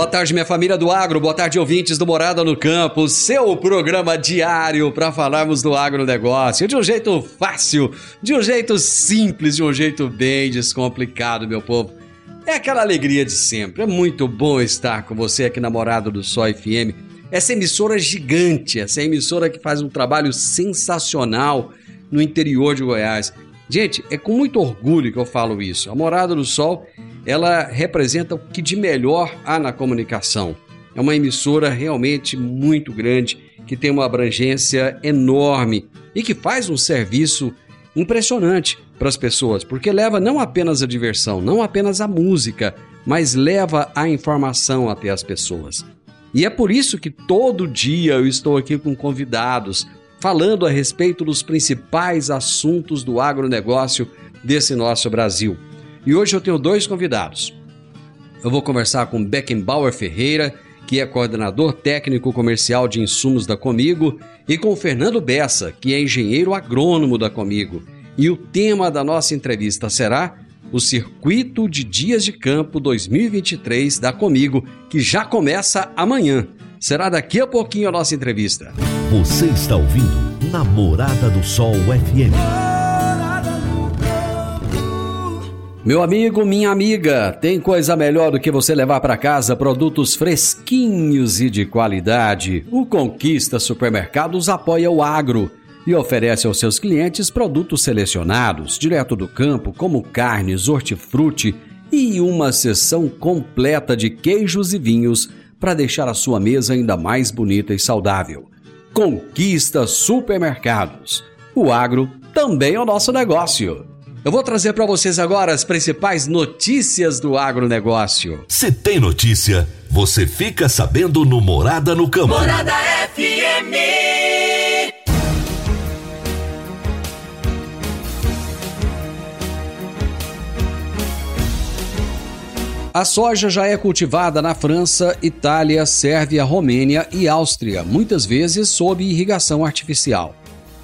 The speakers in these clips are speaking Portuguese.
Boa tarde, minha família do agro. Boa tarde, ouvintes do Morada no Campo. Seu programa diário para falarmos do agronegócio de um jeito fácil, de um jeito simples, de um jeito bem descomplicado, meu povo. É aquela alegria de sempre. É muito bom estar com você aqui na Morada do Sol FM. Essa emissora gigante, essa emissora que faz um trabalho sensacional no interior de Goiás. Gente, é com muito orgulho que eu falo isso. A Morada do Sol, ela representa o que de melhor há na comunicação. É uma emissora realmente muito grande, que tem uma abrangência enorme e que faz um serviço impressionante para as pessoas, porque leva não apenas a diversão, não apenas a música, mas leva a informação até as pessoas. E é por isso que todo dia eu estou aqui com convidados falando a respeito dos principais assuntos do agronegócio desse nosso Brasil. E hoje eu tenho dois convidados. Eu vou conversar com Beckenbauer Ferreira, que é coordenador técnico comercial de insumos da Comigo, e com Fernando Bessa, que é engenheiro agrônomo da Comigo. E o tema da nossa entrevista será o Circuito de Dias de Campo 2023 da Comigo, que já começa amanhã. Será daqui a pouquinho a nossa entrevista. Você está ouvindo Namorada do Sol FM. Meu amigo, minha amiga, tem coisa melhor do que você levar para casa produtos fresquinhos e de qualidade. O Conquista Supermercados apoia o agro e oferece aos seus clientes produtos selecionados, direto do campo, como carnes, hortifruti e uma seção completa de queijos e vinhos para deixar a sua mesa ainda mais bonita e saudável. Conquista Supermercados. O agro também é o nosso negócio. Eu vou trazer para vocês agora as principais notícias do agronegócio. Se tem notícia, você fica sabendo no Morada no Campo. Morada FM. A soja já é cultivada na França, Itália, Sérvia, Romênia e Áustria, muitas vezes sob irrigação artificial.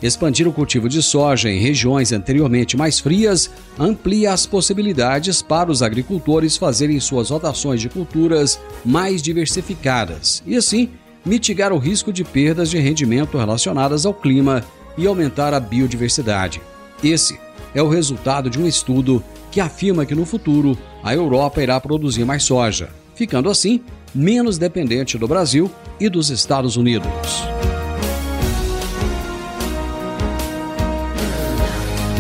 Expandir o cultivo de soja em regiões anteriormente mais frias amplia as possibilidades para os agricultores fazerem suas rotações de culturas mais diversificadas e, assim, mitigar o risco de perdas de rendimento relacionadas ao clima e aumentar a biodiversidade. Esse é o resultado de um estudo que afirma que no futuro a Europa irá produzir mais soja, ficando assim menos dependente do Brasil e dos Estados Unidos.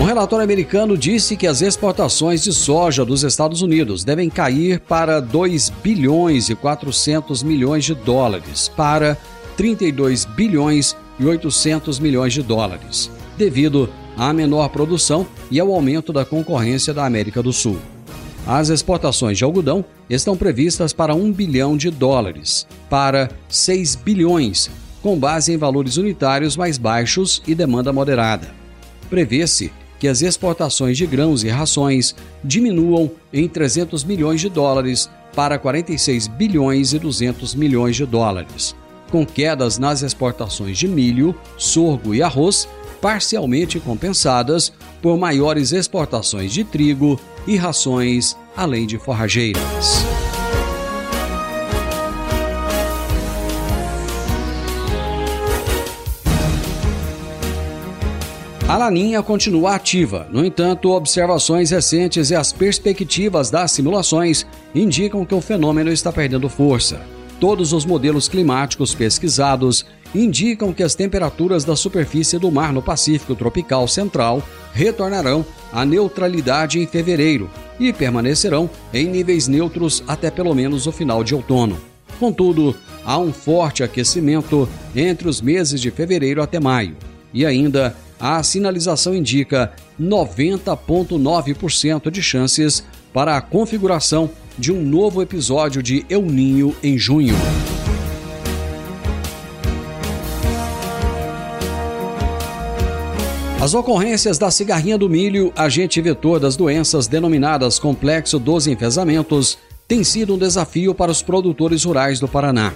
Um relatório americano disse que as exportações de soja dos Estados Unidos devem cair para 2 bilhões e 400 milhões de dólares para 32 bilhões e 800 milhões de dólares, devido à menor produção e ao aumento da concorrência da América do Sul. As exportações de algodão estão previstas para 1 bilhão de dólares, para 6 bilhões, com base em valores unitários mais baixos e demanda moderada. Prevê-se que as exportações de grãos e rações diminuam em 300 milhões de dólares para 46 bilhões e 200 milhões de dólares, com quedas nas exportações de milho, sorgo e arroz parcialmente compensadas por maiores exportações de trigo e rações além de forrageiras. A laninha continua ativa, no entanto, observações recentes e as perspectivas das simulações indicam que o fenômeno está perdendo força. Todos os modelos climáticos pesquisados indicam que as temperaturas da superfície do mar no Pacífico tropical central retornarão à neutralidade em fevereiro e permanecerão em níveis neutros até pelo menos o final de outono. Contudo, há um forte aquecimento entre os meses de fevereiro até maio e ainda a sinalização indica 90,9% de chances para a configuração de um novo episódio de El Ninho em junho. As ocorrências da cigarrinha do milho, agente vetor das doenças denominadas complexo dos enfesamentos, tem sido um desafio para os produtores rurais do Paraná.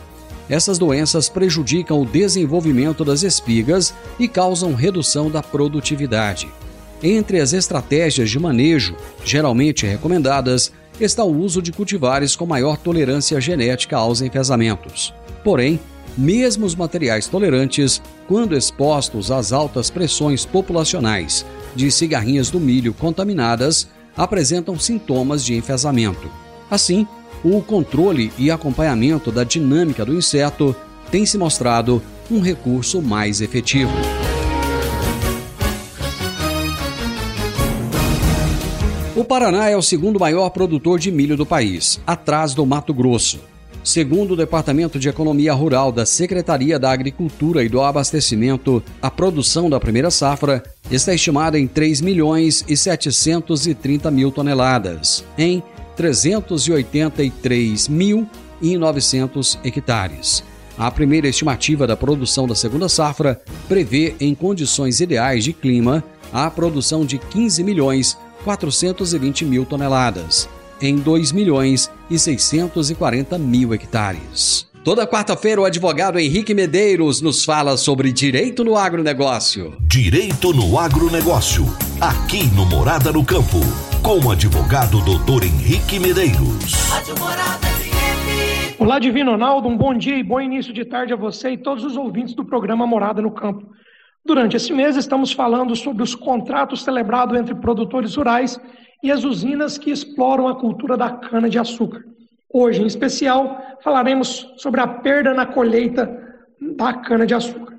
Essas doenças prejudicam o desenvolvimento das espigas e causam redução da produtividade. Entre as estratégias de manejo geralmente recomendadas está o uso de cultivares com maior tolerância genética aos enfesamentos. Porém, mesmo os materiais tolerantes, quando expostos às altas pressões populacionais de cigarrinhas do milho contaminadas, apresentam sintomas de enfesamento. Assim, o controle e acompanhamento da dinâmica do inseto tem se mostrado um recurso mais efetivo. O Paraná é o segundo maior produtor de milho do país, atrás do Mato Grosso. Segundo o Departamento de Economia Rural da Secretaria da Agricultura e do Abastecimento, a produção da primeira safra está estimada em 3 milhões e 730 mil toneladas, em 383.900 hectares. A primeira estimativa da produção da segunda safra prevê, em condições ideais de clima, a produção de 15 milhões 420 mil toneladas, em 2 milhões e 640 mil hectares. Toda quarta-feira, o advogado Henrique Medeiros nos fala sobre direito no agronegócio. Direito no agronegócio, aqui no Morada no Campo, com o advogado doutor Henrique Medeiros. Olá, Divino Ronaldo, um bom dia e bom início de tarde a você e todos os ouvintes do programa Morada no Campo. Durante esse mês, estamos falando sobre os contratos celebrados entre produtores rurais e as usinas que exploram a cultura da cana-de-açúcar. Hoje, em especial, falaremos sobre a perda na colheita da cana-de-açúcar.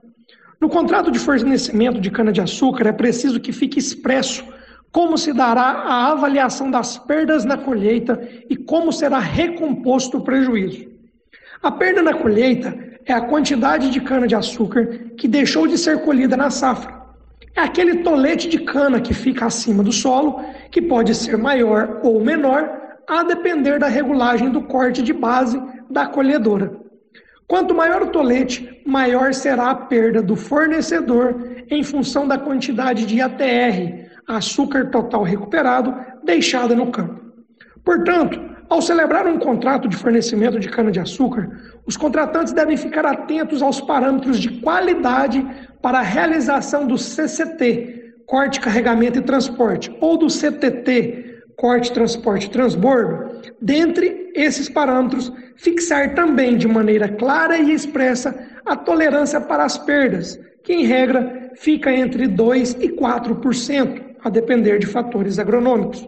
No contrato de fornecimento de cana-de-açúcar, é preciso que fique expresso como se dará a avaliação das perdas na colheita e como será recomposto o prejuízo. A perda na colheita é a quantidade de cana-de-açúcar que deixou de ser colhida na safra. É aquele tolete de cana que fica acima do solo, que pode ser maior ou menor, a depender da regulagem do corte de base da colhedora. Quanto maior o tolete, maior será a perda do fornecedor em função da quantidade de ATR, açúcar total recuperado, deixada no campo. Portanto, ao celebrar um contrato de fornecimento de cana-de-açúcar, os contratantes devem ficar atentos aos parâmetros de qualidade para a realização do CCT, corte, carregamento e transporte, ou do CTT, corte, transporte e transbordo, dentre esses parâmetros, fixar também de maneira clara e expressa a tolerância para as perdas, que em regra fica entre 2 e 4%, a depender de fatores agronômicos.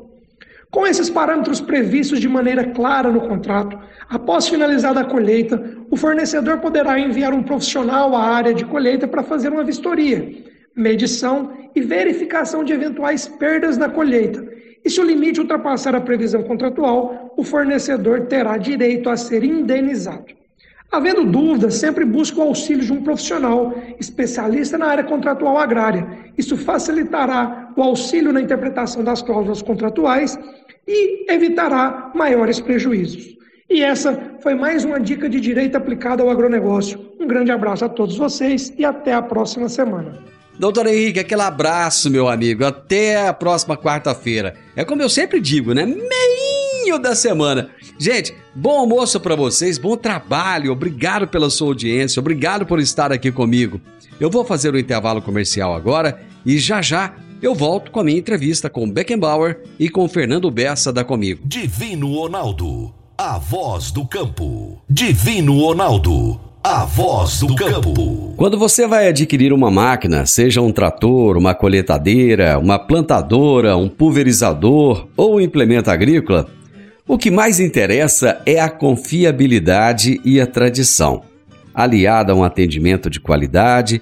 Com esses parâmetros previstos de maneira clara no contrato, após finalizada a colheita, o fornecedor poderá enviar um profissional à área de colheita para fazer uma vistoria, medição e verificação de eventuais perdas na colheita e se o limite ultrapassar a previsão contratual, o fornecedor terá direito a ser indenizado. Havendo dúvidas, sempre busque o auxílio de um profissional especialista na área contratual agrária. Isso facilitará o auxílio na interpretação das cláusulas contratuais e evitará maiores prejuízos. E essa foi mais uma dica de direito aplicada ao agronegócio. Um grande abraço a todos vocês e até a próxima semana. Doutor Henrique, aquele abraço, meu amigo. Até a próxima quarta-feira. É como eu sempre digo, né? Meinho da semana. Gente, bom almoço para vocês, bom trabalho. Obrigado pela sua audiência, obrigado por estar aqui comigo. Eu vou fazer o intervalo comercial agora e já já eu volto com a minha entrevista com Beckenbauer e com Fernando Bessa da Comigo. Divino Ronaldo, a voz do campo. Divino Ronaldo, a voz do campo. Quando você vai adquirir uma máquina, seja um trator, uma coletadeira, uma plantadora, um pulverizador ou um implemento agrícola, o que mais interessa é a confiabilidade e a tradição. Aliada a um atendimento de qualidade,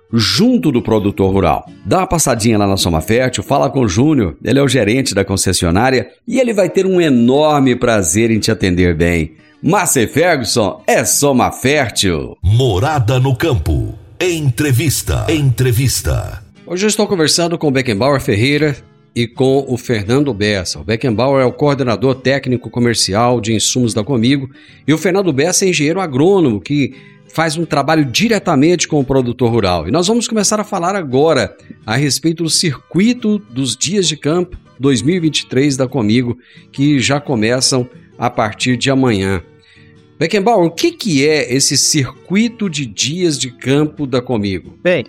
junto do produtor rural. Dá uma passadinha lá na Soma Fértil, fala com o Júnior, ele é o gerente da concessionária e ele vai ter um enorme prazer em te atender bem. Márcia Ferguson é Soma Fértil. Morada no campo. Entrevista. Entrevista. Hoje eu estou conversando com o Beckenbauer Ferreira e com o Fernando Bessa. O Beckenbauer é o coordenador técnico comercial de insumos da Comigo e o Fernando Bessa é engenheiro agrônomo que faz um trabalho diretamente com o produtor rural. E nós vamos começar a falar agora a respeito do circuito dos dias de campo 2023 da Comigo, que já começam a partir de amanhã. Beckenbauer, o que, que é esse circuito de dias de campo da Comigo? Bem,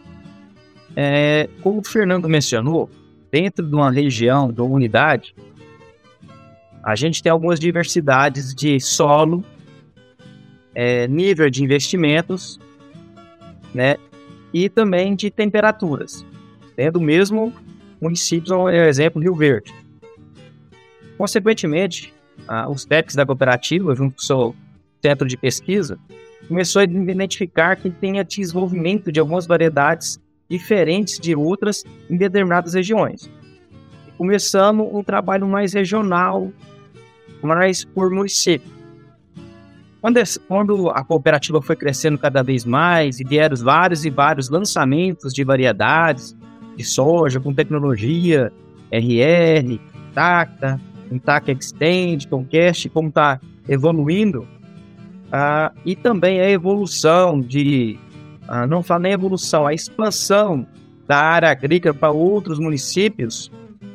é, como o Fernando mencionou, dentro de uma região, de uma unidade, a gente tem algumas diversidades de solo, é, nível de investimentos, né, e também de temperaturas. Tendo o mesmo município, por exemplo, Rio Verde. Consequentemente, os técnicos da cooperativa, junto com o seu centro de pesquisa, começou a identificar que tem desenvolvimento de algumas variedades diferentes de outras em determinadas regiões. Começando um trabalho mais regional, mais por município. Quando, quando a cooperativa foi crescendo cada vez mais e vieram vários e vários lançamentos de variedades de soja com tecnologia RR, TACTA, TAC Extend, Conquest, como está evoluindo, uh, e também a evolução de ah, não fala nem evolução, a expansão da área agrícola para outros municípios,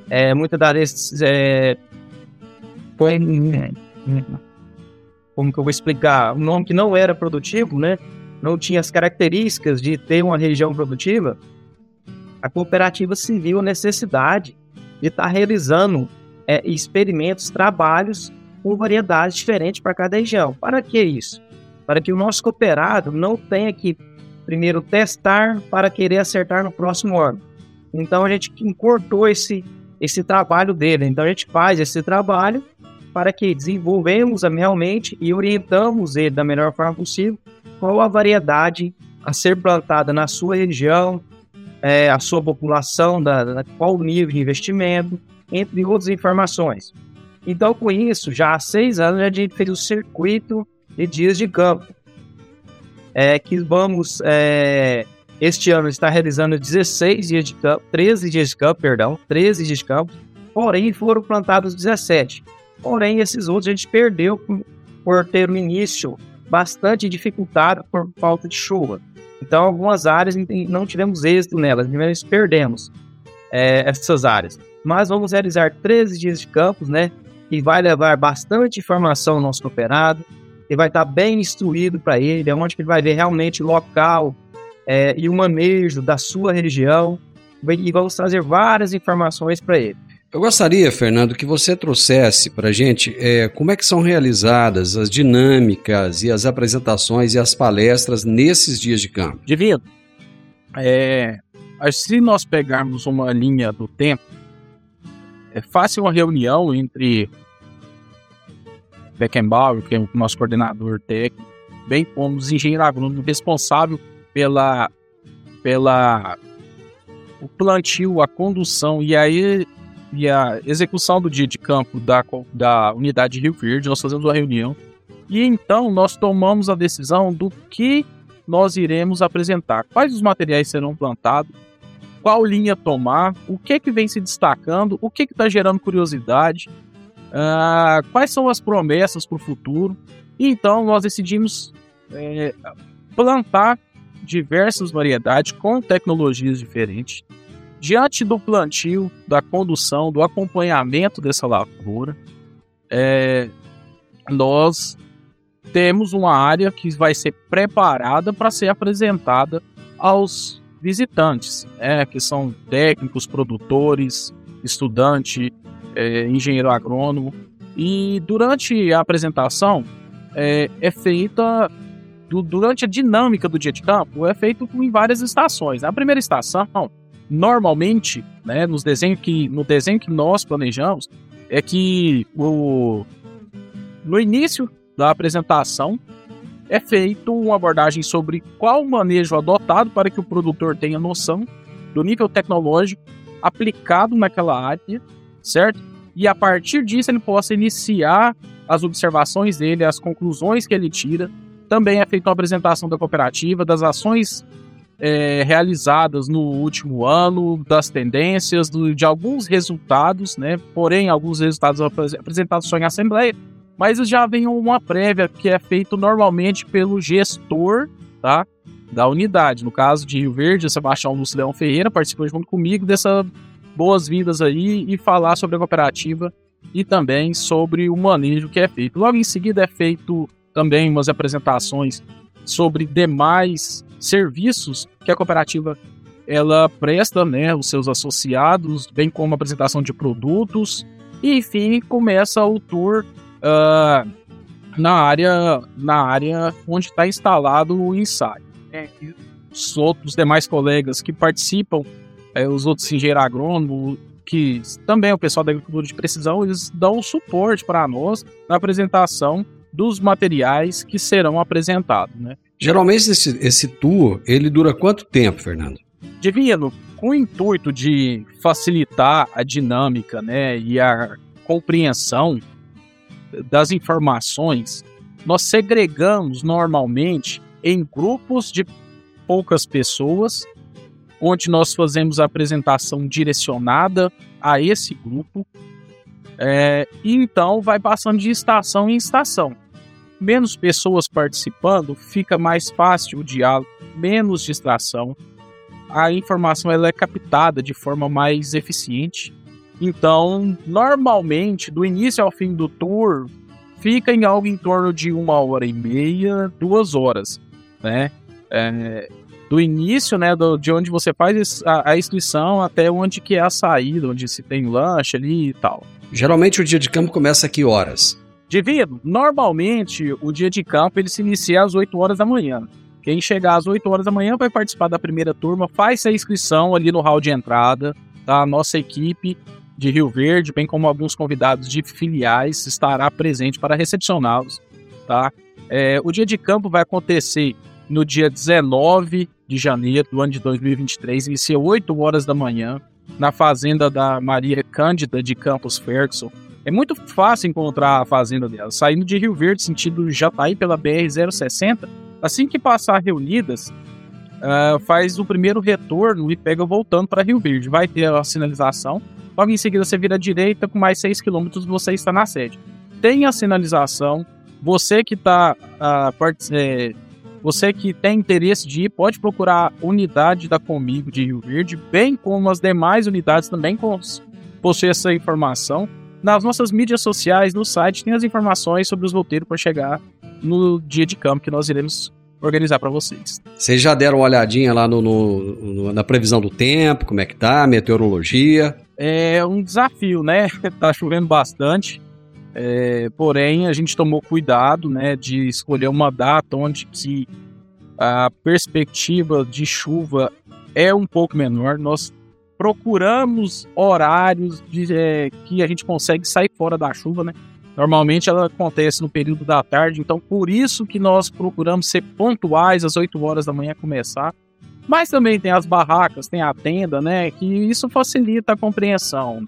é, muitas das vezes é, foi, como que eu vou explicar, um nome que não era produtivo, né? Não tinha as características de ter uma região produtiva. A cooperativa se viu a necessidade de estar tá realizando é, experimentos, trabalhos com variedades diferentes para cada região. Para que isso? Para que o nosso cooperado não tenha que primeiro testar para querer acertar no próximo ano. Então a gente encurtou esse, esse trabalho dele. Então a gente faz esse trabalho para que desenvolvemos realmente e orientamos ele da melhor forma possível qual a variedade a ser plantada na sua região, é, a sua população, da, da, qual o nível de investimento, entre outras informações. Então, com isso, já há seis anos a gente fez o circuito de dias de campo, é, que vamos é, este ano estar realizando 16 dias de campo, 13 dias de campo, perdão, 13 dias de campo, porém foram plantados 17. Porém, esses outros a gente perdeu por, ter um início bastante dificultado por falta de chuva. Então, algumas áreas não tivemos êxito nelas, nós perdemos é, essas áreas. Mas vamos realizar 13 dias de campos, né? Que vai levar bastante informação ao nosso cooperado, ele vai estar bem instruído para ele, onde ele vai ver realmente o local é, e o manejo da sua região, e vamos trazer várias informações para ele. Eu gostaria, Fernando, que você trouxesse para a gente é, como é que são realizadas as dinâmicas e as apresentações e as palestras nesses dias de campo. Divino, é, se nós pegarmos uma linha do tempo, é fácil uma reunião entre Beckenbauer, que é o nosso coordenador técnico, bem como os engenheiros agrônomos responsável pela, pela o plantio, a condução e a, e a execução do dia de campo da, da unidade de Rio Verde. Nós fazemos uma reunião e então nós tomamos a decisão do que nós iremos apresentar, quais os materiais serão plantados, qual linha tomar, o que que vem se destacando, o que que está gerando curiosidade uh, quais são as promessas para o futuro. E então nós decidimos é, plantar diversas variedades com tecnologias diferentes. Diante do plantio, da condução, do acompanhamento dessa lavoura, é, nós temos uma área que vai ser preparada para ser apresentada aos visitantes, né, que são técnicos, produtores, estudante, é, engenheiro agrônomo. E durante a apresentação é, é feita, durante a dinâmica do dia de campo, é feito em várias estações. A primeira estação, normalmente, né, nos desenhos que, no desenho que nós planejamos, é que o, no início da apresentação é feito uma abordagem sobre qual manejo adotado para que o produtor tenha noção do nível tecnológico aplicado naquela área, certo? E a partir disso ele possa iniciar as observações dele, as conclusões que ele tira. Também é feita uma apresentação da cooperativa, das ações é, realizadas no último ano, das tendências, do, de alguns resultados, né? Porém, alguns resultados apresentados só em assembleia mas já vem uma prévia que é feito normalmente pelo gestor, tá? Da unidade. No caso de Rio Verde, Sebastião Lúcio Leão Ferreira participou junto comigo dessa boas-vindas aí e falar sobre a cooperativa e também sobre o manejo que é feito. Logo em seguida é feito também umas apresentações sobre demais serviços que a cooperativa ela presta, né, os seus associados, bem como a apresentação de produtos. E enfim, começa o tour uh, na área na área onde está instalado o ensaio. É, os outros demais colegas que participam, é, os outros engenheiros agrônomos, que também é o pessoal da agricultura de precisão, eles dão suporte para nós na apresentação dos materiais que serão apresentados, né? Geralmente esse, esse tour, ele dura quanto tempo, Fernando? Divino, com o intuito de facilitar a dinâmica, né, e a compreensão das informações, nós segregamos normalmente em grupos de poucas pessoas, onde nós fazemos a apresentação direcionada a esse grupo, é, e então vai passando de estação em estação. Menos pessoas participando, fica mais fácil o diálogo, menos distração, a informação ela é captada de forma mais eficiente então, normalmente, do início ao fim do tour, fica em algo em torno de uma hora e meia, duas horas, né? É, do início, né, do, de onde você faz a, a, inscrição até onde que é a saída, onde se tem lanche ali e tal. Geralmente o dia de campo começa a que horas? Divino, normalmente o dia de campo ele se inicia às 8 horas da manhã. Quem chegar às 8 horas da manhã vai participar da primeira turma, faz a inscrição ali no hall de entrada, tá? A nossa equipe de Rio Verde, bem como alguns convidados de filiais, estará presente para recepcioná-los. Tá? É, o dia de campo vai acontecer no dia 19 de janeiro do ano de 2023, inicia 8 horas da manhã, na fazenda da Maria Cândida de Campos Ferguson. É muito fácil encontrar a fazenda dela, saindo de Rio Verde, sentido Jataí pela BR-060. Assim que passar reunidas, uh, faz o primeiro retorno e pega voltando para Rio Verde. Vai ter a sinalização Logo em seguida, você vira à direita, com mais 6 km você está na sede. Tem a sinalização. Você que está. Uh, é, você que tem interesse de ir, pode procurar a unidade da Comigo de Rio Verde, bem como as demais unidades também possuem essa informação. Nas nossas mídias sociais, no site, tem as informações sobre os roteiros para chegar no dia de campo que nós iremos organizar para vocês. Vocês já deram uma olhadinha lá no, no, no, na previsão do tempo, como é que tá, meteorologia? é um desafio, né? tá chovendo bastante. É, porém, a gente tomou cuidado, né, de escolher uma data onde que a perspectiva de chuva é um pouco menor. Nós procuramos horários de, é, que a gente consegue sair fora da chuva, né? Normalmente ela acontece no período da tarde, então por isso que nós procuramos ser pontuais às 8 horas da manhã começar mas também tem as barracas, tem a tenda, né? Que isso facilita a compreensão.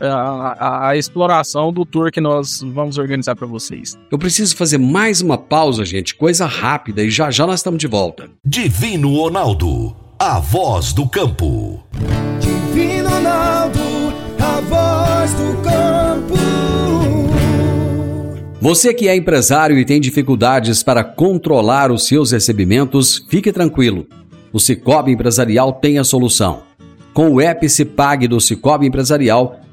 A, a, exploração do tour que nós vamos organizar para vocês. Eu preciso fazer mais uma pausa, gente, coisa rápida e já já nós estamos de volta. Divino Ronaldo, a voz do campo. Divino Ronaldo, a voz do campo. Você que é empresário e tem dificuldades para controlar os seus recebimentos, fique tranquilo. O Cicobi Empresarial tem a solução. Com o app Cipag do Cicobi Empresarial,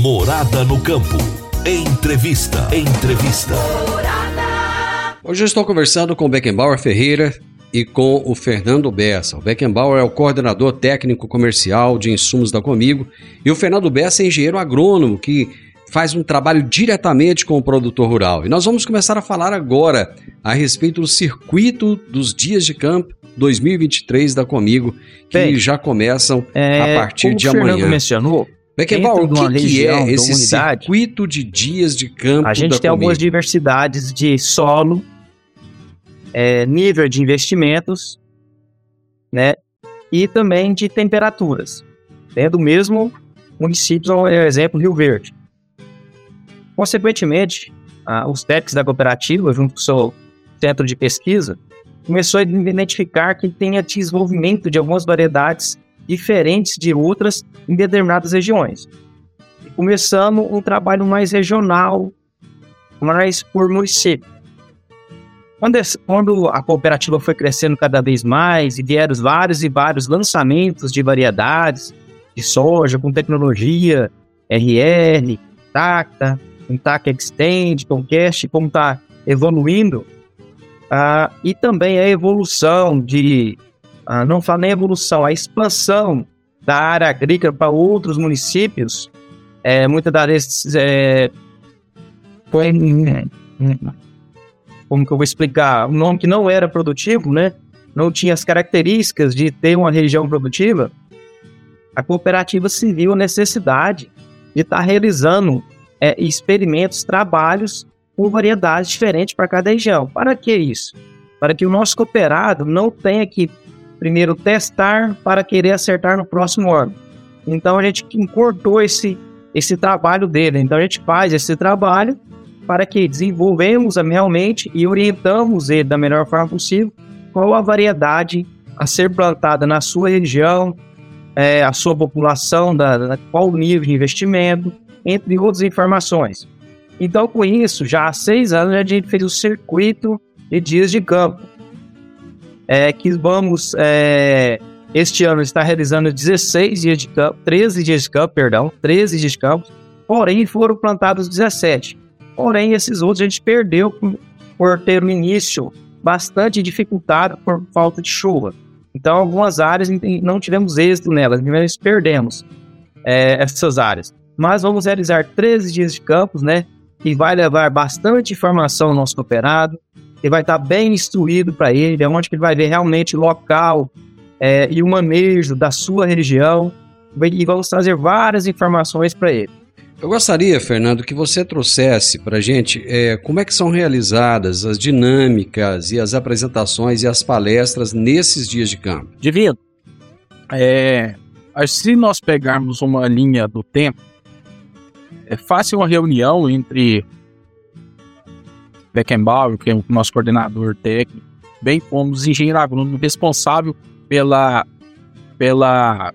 Morada no campo. Entrevista. Entrevista. Hoje eu estou conversando com o Beckenbauer Ferreira e com o Fernando Bessa. O Beckenbauer é o coordenador técnico comercial de insumos da Comigo e o Fernando Bessa é engenheiro agrônomo que faz um trabalho diretamente com o produtor rural. E nós vamos começar a falar agora a respeito do circuito dos dias de campo 2023 da Comigo, que Bem, já começam é, a partir de amanhã. O Fernando mencionou, Beckenbauer, o que, que é esse unidade, circuito de dias de campo A gente tem algumas diversidades de solo, é, nível de investimentos, né? E também de temperaturas. Dentro do mesmo município, por exemplo, Rio Verde. Consequentemente, ah, os técnicos da cooperativa, junto com o seu centro de pesquisa, começou a identificar que tem desenvolvimento de algumas variedades diferentes de outras em determinadas regiões. E começamos um trabalho mais regional, mais por município. Quando, quando a cooperativa foi crescendo cada vez mais e vieram vários e vários lançamentos de variedades de soja com tecnologia RR, Tacta, TAC Extend, Tomcast, como está evoluindo, ah, e também a evolução de, ah, não falo nem evolução, a expansão da área agrícola para outros municípios, é, muitas das vezes é, foi, como que eu vou explicar, um nome que não era produtivo, né? Não tinha as características de ter uma região produtiva. A cooperativa se viu a necessidade de estar tá realizando é, experimentos, trabalhos com variedades diferentes para cada região. Para que isso? Para que o nosso cooperado não tenha que primeiro testar para querer acertar no próximo ano. Então a gente encurtou esse, esse trabalho dele. Então a gente faz esse trabalho para que desenvolvemos realmente e orientamos ele da melhor forma possível qual a variedade a ser plantada na sua região, é, a sua população, da, da, qual o nível de investimento, entre outras informações. Então, com isso, já há seis anos a gente fez o circuito de dias de campo. É, que vamos, é, este ano, estar realizando 16 dias de campo, 13 dias de campo, perdão, 13 dias de campo, porém foram plantados 17. Porém, esses outros a gente perdeu por, por ter um início bastante dificultado por falta de chuva. Então, algumas áreas não tivemos êxito nelas, nós perdemos é, essas áreas mas vamos realizar 13 dias de campos, né? Que vai levar bastante informação ao nosso cooperado, que vai estar bem instruído para ele, é onde ele vai ver realmente o local é, e o manejo da sua região, e vamos trazer várias informações para ele. Eu gostaria, Fernando, que você trouxesse para a gente é, como é que são realizadas as dinâmicas e as apresentações e as palestras nesses dias de campo. Divino, é, se nós pegarmos uma linha do tempo, é fácil uma reunião entre Beckenbauer, que é o nosso coordenador técnico, bem como os engenheiros agrônomos responsável pela, pela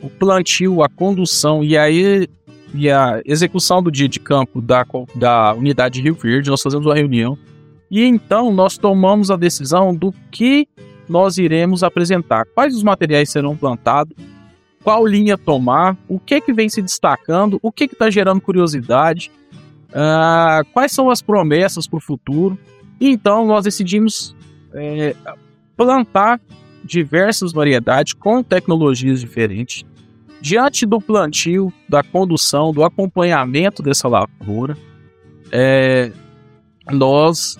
o plantio, a condução e, aí, e a execução do dia de campo da, da unidade de Rio Verde. Nós fazemos uma reunião e então nós tomamos a decisão do que nós iremos apresentar, quais os materiais serão plantados, qual linha tomar, o que que vem se destacando, o que que está gerando curiosidade, uh, quais são as promessas para o futuro. E então nós decidimos é, plantar diversas variedades com tecnologias diferentes. Diante do plantio, da condução, do acompanhamento dessa lavoura, é, nós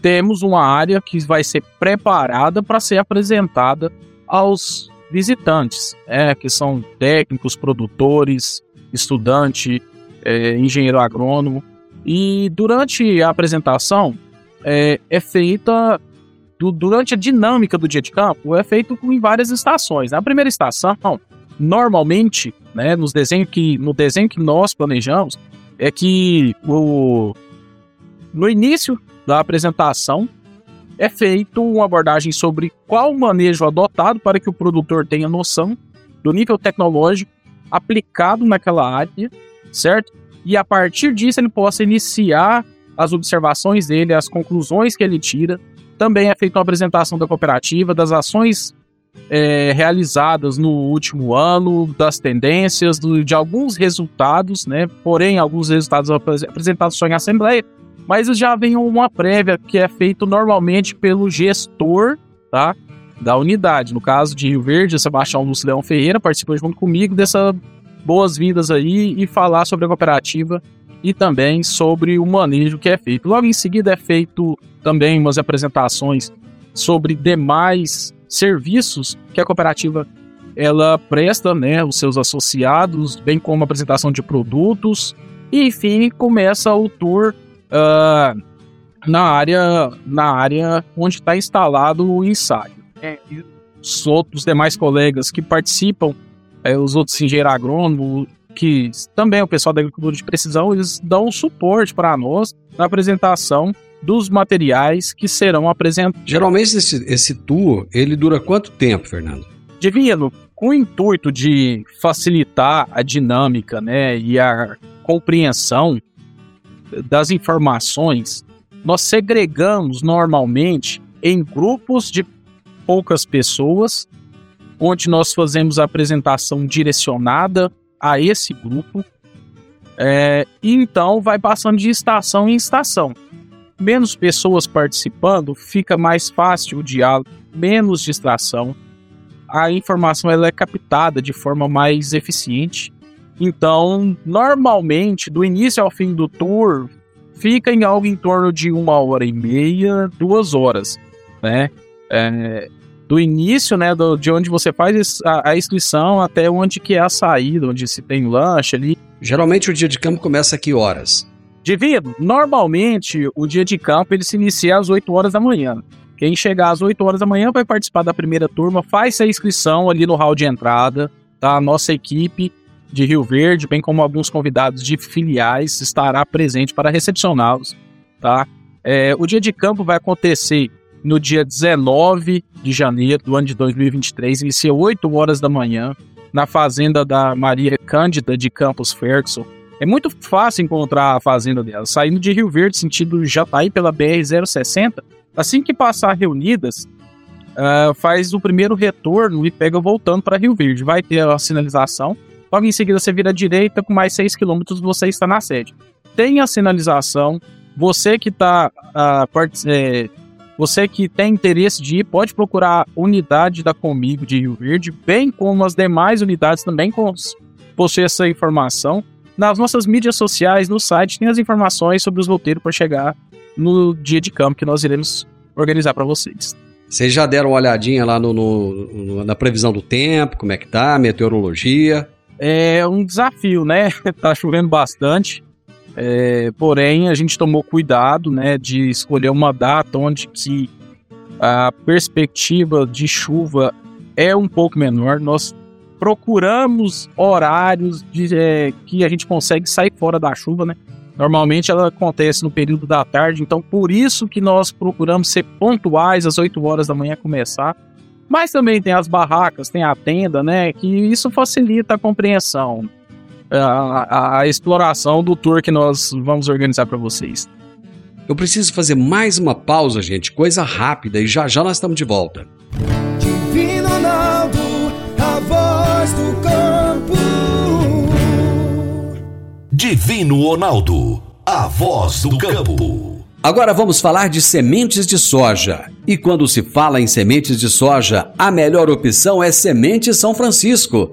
temos uma área que vai ser preparada para ser apresentada aos visitantes, é, que são técnicos, produtores, estudante, é, engenheiro agrônomo. E durante a apresentação é, é feita du- durante a dinâmica do dia de campo é feito em várias estações. Na primeira estação, normalmente, né, nos desenhos que no desenho que nós planejamos é que o no início da apresentação é feito uma abordagem sobre qual manejo adotado para que o produtor tenha noção do nível tecnológico aplicado naquela área, certo? E a partir disso ele possa iniciar as observações dele, as conclusões que ele tira. Também é feita uma apresentação da cooperativa, das ações é, realizadas no último ano, das tendências, do- de alguns resultados, né? Porém, alguns resultados apres- apresentados só em assembleia, mas já vem uma prévia que é feito normalmente pelo gestor, tá? Da unidade. No caso de Rio Verde, Sebastião Lúcio Leão Ferreira participou junto comigo dessa boas-vindas aí e falar sobre a cooperativa e também sobre o manejo que é feito. Logo em seguida é feito também umas apresentações sobre demais serviços que a cooperativa ela presta, né, os seus associados, bem como apresentação de produtos e enfim começa o tour ah, na área na área onde está instalado o ensaio. É, os outros demais colegas que participam, é, os outros engenheiros agrônomos, que também é o pessoal da agricultura de precisão, eles dão suporte para nós na apresentação dos materiais que serão apresentados. Geralmente esse, esse tour, ele dura quanto tempo, Fernando? Divino, com o intuito de facilitar a dinâmica né, e a compreensão das informações, nós segregamos normalmente em grupos de poucas pessoas, onde nós fazemos a apresentação direcionada a esse grupo, é, e então vai passando de estação em estação. Menos pessoas participando, fica mais fácil o diálogo, menos distração, a informação ela é captada de forma mais eficiente. Então, normalmente, do início ao fim do tour, fica em algo em torno de uma hora e meia, duas horas, né? É, do início, né, do- de onde você faz a, a inscrição até onde que é a saída, onde se tem lanche ali. Geralmente o dia de campo começa a que horas? Divino, normalmente o dia de campo ele se inicia às 8 horas da manhã. Quem chegar às 8 horas da manhã vai participar da primeira turma, faz a inscrição ali no hall de entrada, tá? A nossa equipe de Rio Verde, bem como alguns convidados de filiais, estará presente para recepcioná-los, tá? É, o dia de campo vai acontecer no dia 19 de janeiro do ano de 2023, inicia 8 horas da manhã, na fazenda da Maria Cândida de Campos Ferguson. É muito fácil encontrar a fazenda dela. Saindo de Rio Verde, sentido Jataí pela BR-060, assim que passar reunidas, ah, faz o primeiro retorno e pega voltando para Rio Verde. Vai ter a sinalização. Logo em seguida, você vira à direita, com mais 6 km você está na sede. Tem a sinalização. Você que está. Você que tem interesse de ir, pode procurar a unidade da Comigo de Rio Verde, bem como as demais unidades também possuem essa informação. Nas nossas mídias sociais, no site, tem as informações sobre os roteiros para chegar no dia de campo que nós iremos organizar para vocês. Vocês já deram uma olhadinha lá no- no- na previsão do tempo, como é que tá, meteorologia? É um desafio, né? tá chovendo bastante. É, porém, a gente tomou cuidado, né, de escolher uma data onde que a perspectiva de chuva é um pouco menor. Nós procuramos horários de, é, que a gente consegue sair fora da chuva, né? Normalmente ela acontece no período da tarde, então por isso que nós procuramos ser pontuais às 8 horas da manhã começar. Mas também tem as barracas, tem a tenda, né? Que isso facilita a compreensão, a, a- exploração do tour que nós vamos organizar para vocês. Eu preciso fazer mais uma pausa, gente, coisa rápida, e já já nós estamos de volta. Divino Ronaldo, a voz do campo. Divino Ronaldo, a voz do campo. Agora vamos falar de sementes de soja. E quando se fala em sementes de soja, a melhor opção é Semente São Francisco.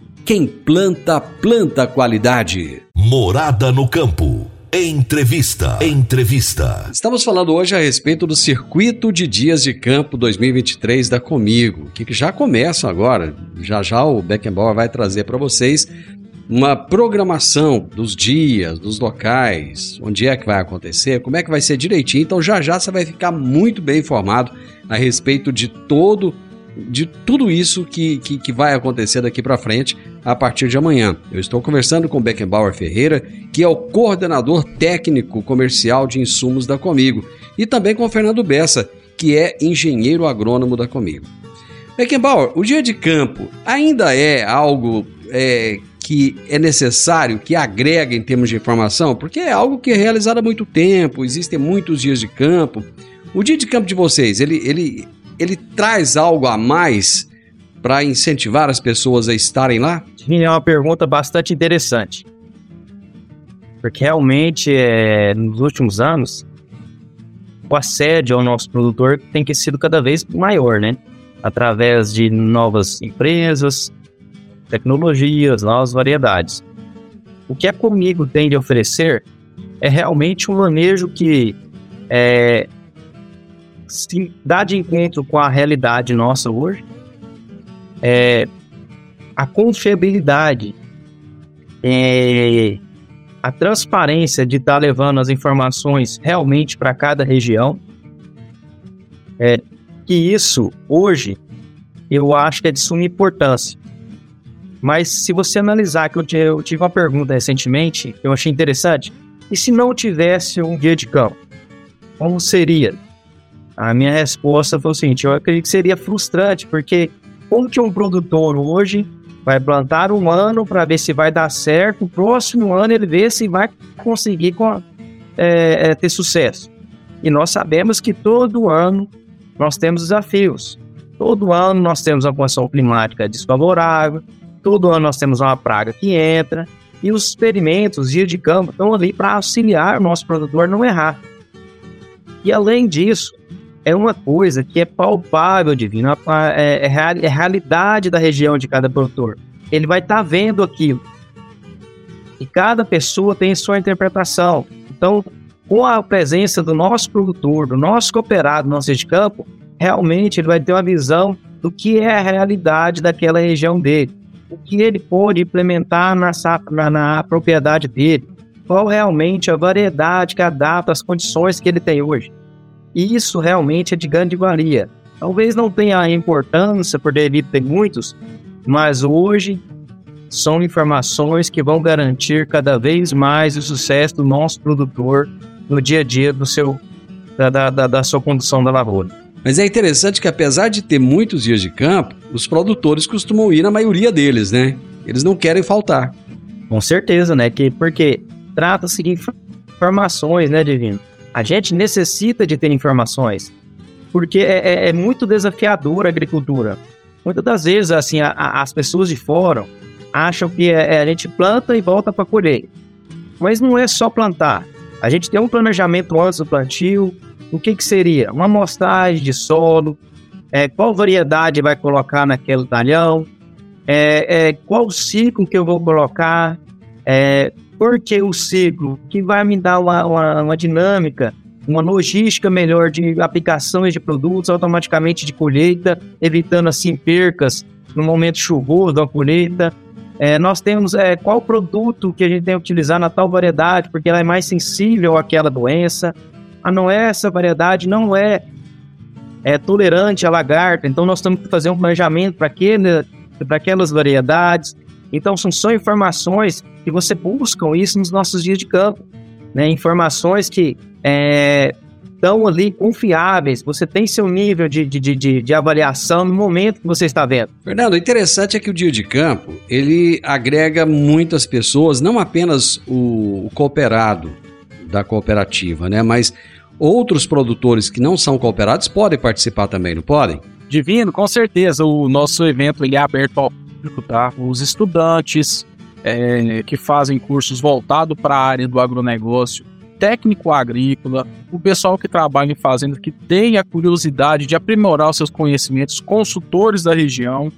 quem planta, planta qualidade. Morada no campo. Entrevista. Entrevista. Estamos falando hoje a respeito do Circuito de Dias de Campo 2023 da Comigo, que já começam agora. Já já o Beckenbauer vai trazer para vocês uma programação dos dias, dos locais, onde é que vai acontecer, como é que vai ser direitinho. Então já já você vai ficar muito bem informado a respeito de todo de tudo isso que, que, que vai acontecer daqui para frente a partir de amanhã. Eu estou conversando com Beckenbauer Ferreira, que é o coordenador técnico comercial de insumos da Comigo, e também com Fernando Bessa, que é engenheiro agrônomo da Comigo. Beckenbauer, o dia de campo ainda é algo é, que é necessário, que agrega em termos de informação, porque é algo que é realizado há muito tempo, existem muitos dias de campo. O dia de campo de vocês, ele, ele ele traz algo a mais para incentivar as pessoas a estarem lá? Sim, é uma pergunta bastante interessante. Porque realmente, é, nos últimos anos, o assédio ao nosso produtor tem que sido cada vez maior, né? Através de novas empresas, tecnologias, novas variedades. O que a Comigo tem de oferecer é realmente um manejo que é, se dá de encontro com a realidade nossa hoje, é, a confiabilidade, é, a transparência de estar tá levando as informações realmente para cada região, é, que isso hoje eu acho que é de suma importância. Mas se você analisar, que eu, tive uma pergunta recentemente, eu achei interessante, e se não tivesse um guia de campo, como seria? A minha resposta foi o seguinte: eu acredito que seria frustrante, porque como que um produtor hoje vai plantar um ano para ver se vai dar certo, o próximo ano ele vê se vai conseguir é, é, ter sucesso. E nós sabemos que todo ano nós temos desafios. Todo ano nós temos uma condição climática desfavorável, todo ano nós temos uma praga que entra, e os experimentos, dias de campo, estão ali para auxiliar o nosso produtor a não errar. E além disso, é uma coisa que é palpável, divino, é, é, é, realidade da região de cada produtor. Ele vai estar tá vendo aquilo. E cada pessoa tem sua interpretação. Então, com a presença do nosso produtor, do nosso cooperado, do nosso de campo, realmente ele vai ter uma visão do que é a realidade daquela região dele. O que ele pode implementar na, na, na propriedade dele. Qual realmente a variedade que adapta às condições que ele tem hoje. E isso realmente é de grande valia. Talvez não tenha importância por devido ter muitos, mas hoje são informações que vão garantir cada vez mais o sucesso do nosso produtor no dia a dia do seu, da, da, da sua condução da lavoura. Mas é interessante que apesar de ter muitos dias de campo, os produtores costumam ir na maioria deles, né? Eles não querem faltar. Com certeza, né? Que, porque trata-se de informações, né, Divino? A gente necessita de ter informações, porque é, é, é muito desafiador a agricultura. Muitas das vezes, assim, a, a, as pessoas de fora acham que é, é a gente planta e volta para colher. Mas não é só plantar. A gente tem um planejamento antes do plantio. O que, que seria? Uma amostragem de solo, é, qual variedade vai colocar naquele talhão, é, é, qual ciclo que eu vou colocar, porque o ciclo que vai me dar uma, uma, uma dinâmica, uma logística melhor de aplicações de produtos, automaticamente de colheita, evitando assim percas no momento chuvoso da colheita. É, nós temos é, qual produto que a gente tem que utilizar na tal variedade, porque ela é mais sensível àquela doença. Ah, não é essa variedade, não é, é tolerante à lagarta, então nós temos que fazer um planejamento para aquelas variedades. Então, são só informações que você busca isso nos nossos dias de campo. Né? Informações que é, estão ali confiáveis, você tem seu nível de, de, de, de, avaliação no momento que você está vendo. Fernando, o interessante é que o dia de campo, ele agrega muitas pessoas, não apenas o, o cooperado da cooperativa, né? Mas outros produtores que não são cooperados podem participar também, não podem? Divino, com certeza. O nosso evento ele é aberto ao público, tá? Os estudantes é, que fazem cursos voltados para a área do agronegócio, técnico agrícola, o pessoal que trabalha em fazendas que tem a curiosidade de aprimorar os seus conhecimentos, consultores da região,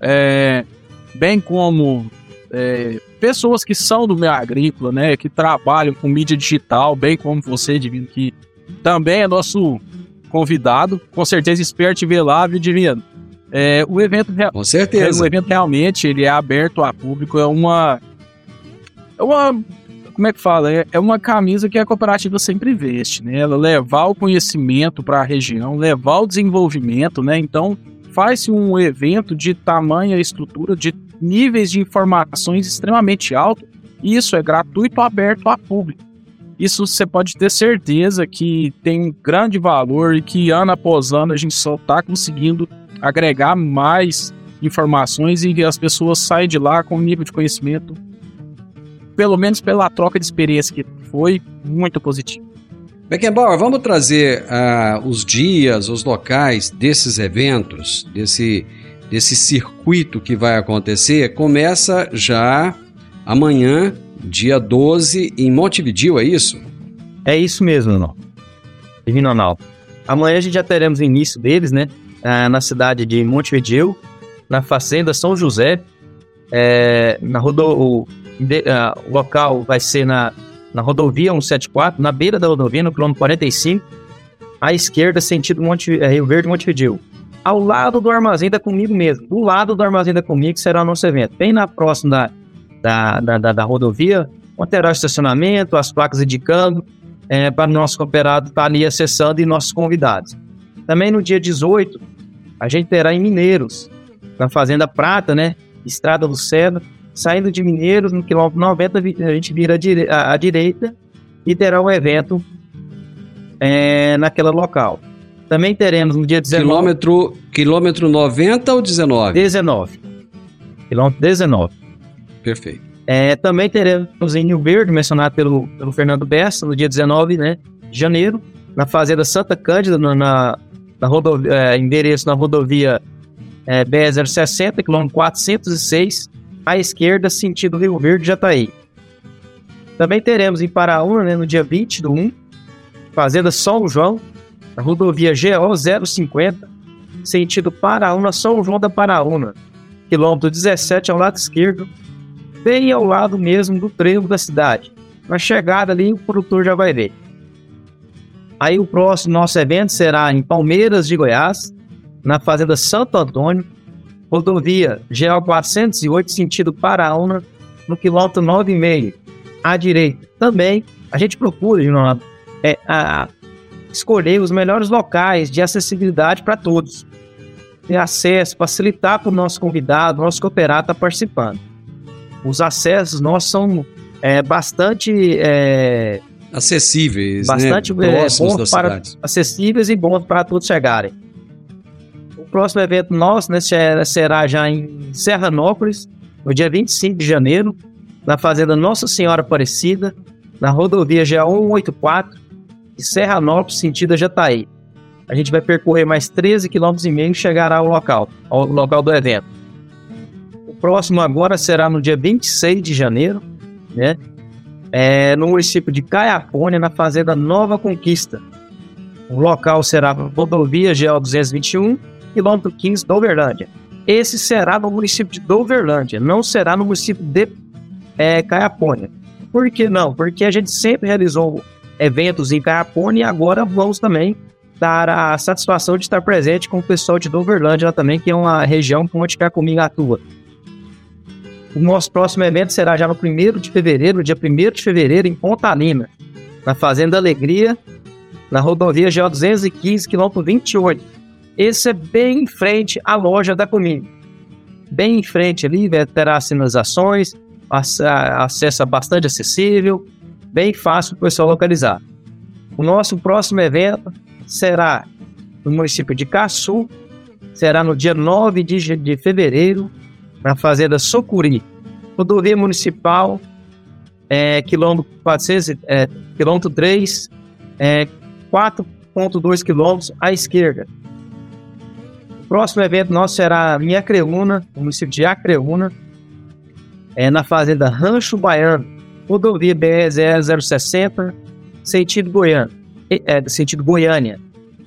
é, bem como é, pessoas que são do meio agrícola, né, que trabalham com mídia digital, bem como você, Divino, que também é nosso convidado, com certeza espero te ver lá, viu, Divino? É, o evento com certeza. É, o evento realmente ele é aberto a público, é uma é uma como é que fala? É, é uma camisa que a cooperativa sempre veste, né? Ela levar o conhecimento para a região, levar o desenvolvimento, né? Então, faz-se um evento de tamanha estrutura, de níveis de informações extremamente alto, e isso é gratuito, aberto a público. Isso você pode ter certeza que tem grande valor e que ano após ano a gente só está conseguindo agregar mais informações e as pessoas saem de lá com um nível de conhecimento pelo menos pela troca de experiência que foi muito positivo. Beckenbauer, vamos trazer uh, os dias, os locais desses eventos, desse, desse circuito que vai acontecer. Começa já amanhã, dia 12, em Montevideo, é isso? É isso mesmo, não. Divino Ronaldo. Amanhã a gente já teremos o início deles, né? Uh, na cidade de Montevideo, na Fazenda São José, é, na rodo, de, uh, o local vai ser na, na rodovia 174, na beira da rodovia, no quilômetro 45, à esquerda, sentido Monte, é, Rio Verde, Montevideo. Ao lado do Armazém da Comigo mesmo, do lado do Armazém da Comigo será o nosso evento. Bem na próxima da, da, da, da rodovia, onde terá estacionamento, as placas indicando, é, para o nosso cooperado estar tá ali acessando e nossos convidados. Também no dia 18, a gente terá em Mineiros, na Fazenda Prata, né? Estrada do Cedro, saindo de Mineiros, no quilômetro 90, a gente vira à direita e terá um evento é, naquele local. Também teremos no dia 19. Quilômetro, quilômetro 90 ou 19? 19. Quilômetro 19. Perfeito. É, também teremos em Rio Verde, mencionado pelo, pelo Fernando Bessa, no dia 19 né, de janeiro, na Fazenda Santa Cândida, na, na, na rodovia, é, endereço na rodovia é, BR-060, quilômetro 406, à esquerda, sentido Rio Verde, Jataí. Também teremos em Paraúna, né, no dia 20 do 1, Fazenda São João, na rodovia GO 050, sentido Paraúna, São João da Paraúna, quilômetro 17 ao lado esquerdo, bem ao lado mesmo do trevo da cidade. Na chegada ali, o produtor já vai ver. Aí o próximo nosso evento será em Palmeiras de Goiás, na Fazenda Santo Antônio, rodovia GO 408, sentido Paraúna, no quilômetro 9,5, à direita. Também, a gente procura, Ginaldo, é, a, escolher os melhores locais de acessibilidade para todos. Ter acesso, facilitar para o nosso convidado, nosso cooperado estar tá participando. Os acessos nossos são é, bastante é, acessíveis, bastante né? é, bons para cidades. acessíveis e bons para todos chegarem próximo evento nosso né, será já em Serranópolis, no dia 25 de janeiro, na Fazenda Nossa Senhora Aparecida, na rodovia GA 184, de Serranópolis, sentido Jataí. A gente vai percorrer mais 13 km e meio e chegará ao local, ao local do evento. O próximo agora será no dia 26 de janeiro, né? É, no município de Caiapônia, na Fazenda Nova Conquista. O local será rodovia GO 221 quilômetro 15 da Uberlândia. Esse será no município de Doverlândia, não será no município de é, Caiapônia. Por que não? Porque a gente sempre realizou eventos em Caiapônia e agora vamos também dar a satisfação de estar presente com o pessoal de Doverlândia também, que é uma região onde comigo atua. O nosso próximo evento será já no 1 de fevereiro, dia 1 de fevereiro, em Pontalina, na Fazenda Alegria, na rodovia GO 215, quilômetro 28 esse é bem em frente à loja da Comigo. Bem em frente ali, terá sinalizações, acesso bastante acessível, bem fácil para o pessoal localizar. O nosso próximo evento será no município de Caçu, será no dia 9 de, de fevereiro, na Fazenda Socuri, rodovia municipal, é, quilômetro, 400, é, quilômetro 3, é, 4,2 quilômetros à esquerda. Próximo evento nosso será em Acreúna, no município de Acreúna, é na fazenda Rancho Baiano, rodovia BR 060, sentido Goiânia. É, sentido Goiânia.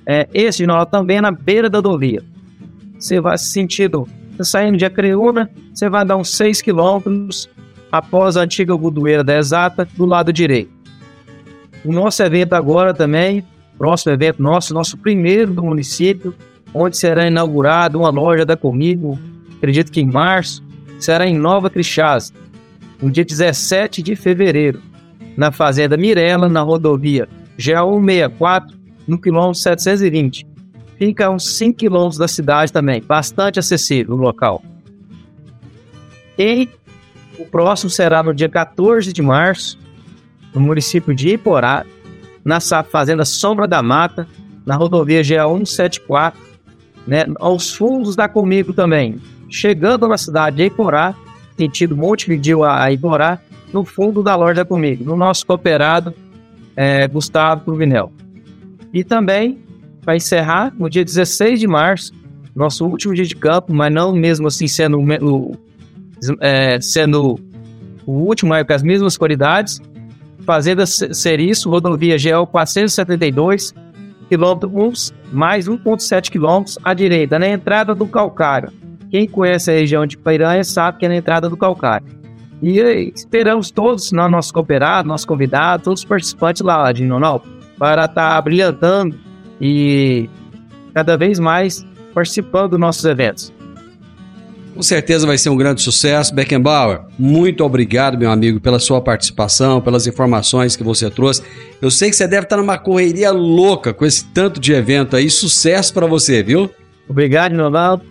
É, esse nó também é na beira da rodovia. Você vai sentido, tá saindo de Acreúna, você vai dar uns 6 quilômetros após a antiga Budoeira da Exata, do lado direito. O nosso evento agora também, próximo evento nosso, nosso primeiro do município, onde será inaugurada uma loja da Comigo, acredito que em março, será em Nova Crixás, no dia 17 de fevereiro, na Fazenda Mirela, na rodovia GA164, no quilômetro 720. Fica a uns 5 quilômetros da cidade também, bastante acessível o local. E o próximo será no dia 14 de março, no município de Iporá, na fazenda Sombra da Mata, na rodovia GA174, né, aos fundos da Comigo também. Chegando na cidade de Iporá, sentido Montevideo a Iporá, no fundo da loja Comigo, no nosso cooperado é, Gustavo Cruvinel. E também, para encerrar, no dia 16 de março, nosso último dia de campo, mas não mesmo assim sendo o, é, sendo o último com as mesmas qualidades, Fazenda Seriço, rodovia GL 472, quilômetro 1, mais 1,7 quilômetros à direita, na entrada do Calcário. Quem conhece a região de Piranha sabe que é na entrada do Calcário. E esperamos todos, nosso cooperado, nosso convidado, todos os participantes lá de Nonal, para estar tá brilhantando e cada vez mais participando dos nossos eventos. Com certeza vai ser um grande sucesso. Beckenbauer, muito obrigado, meu amigo, pela sua participação, pelas informações que você trouxe. Eu sei que você deve estar numa correria louca com esse tanto de evento aí. Sucesso para você, viu? Obrigado, Ronaldo.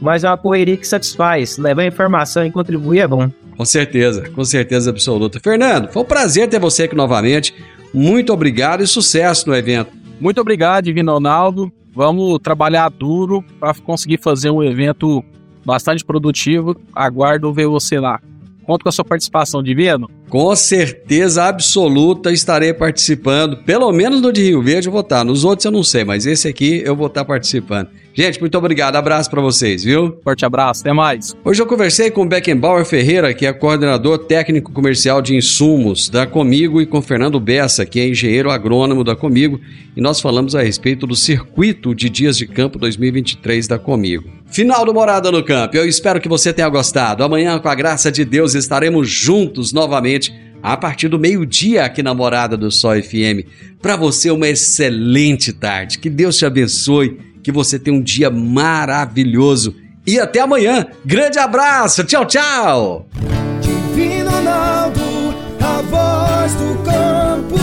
Mas é uma correria que satisfaz. Levar informação e contribuir é bom. Com certeza, com certeza absoluta. Fernando, foi um prazer ter você aqui novamente. Muito obrigado e sucesso no evento. Muito obrigado, Divino Ronaldo. Vamos trabalhar duro para conseguir fazer um evento bastante produtivo. Aguardo ver você lá. Conto com a sua participação, Divino. Com certeza absoluta estarei participando. Pelo menos no de Rio Verde eu vou estar. Nos outros eu não sei, mas esse aqui eu vou estar participando. Gente, muito obrigado. Abraço para vocês, viu? Forte abraço, até mais. Hoje eu conversei com o Beckenbauer Ferreira, que é coordenador técnico comercial de insumos da Comigo, e com Fernando Bessa, que é engenheiro agrônomo da Comigo, e nós falamos a respeito do circuito de dias de campo 2023 da Comigo. Final do Morada no Campo. Eu espero que você tenha gostado. Amanhã, com a graça de Deus, estaremos juntos novamente a partir do meio-dia aqui na Morada do Sol FM. Para você, uma excelente tarde. Que Deus te abençoe que você tenha um dia maravilhoso. E até amanhã. Grande abraço. Tchau, tchau. Divino Ronaldo, a voz do campo.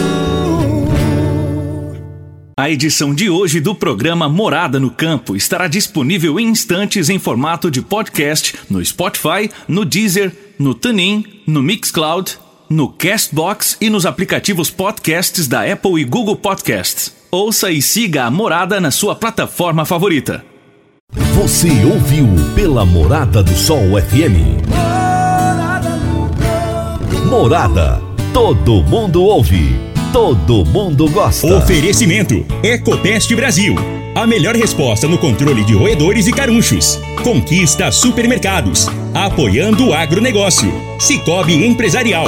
A edição de hoje do programa Morada no Campo estará disponível em instantes em formato de podcast no Spotify, no Deezer, no TuneIn, no Mixcloud, no Castbox e nos aplicativos podcasts da Apple e Google Podcasts. Ouça e siga a Morada na sua plataforma favorita. Você ouviu pela Morada do Sol FM. Morada. Todo mundo ouve. Todo mundo gosta. Oferecimento: Ecopest Brasil. A melhor resposta no controle de roedores e carunchos. Conquista supermercados. Apoiando o agronegócio. Cicobi Empresarial.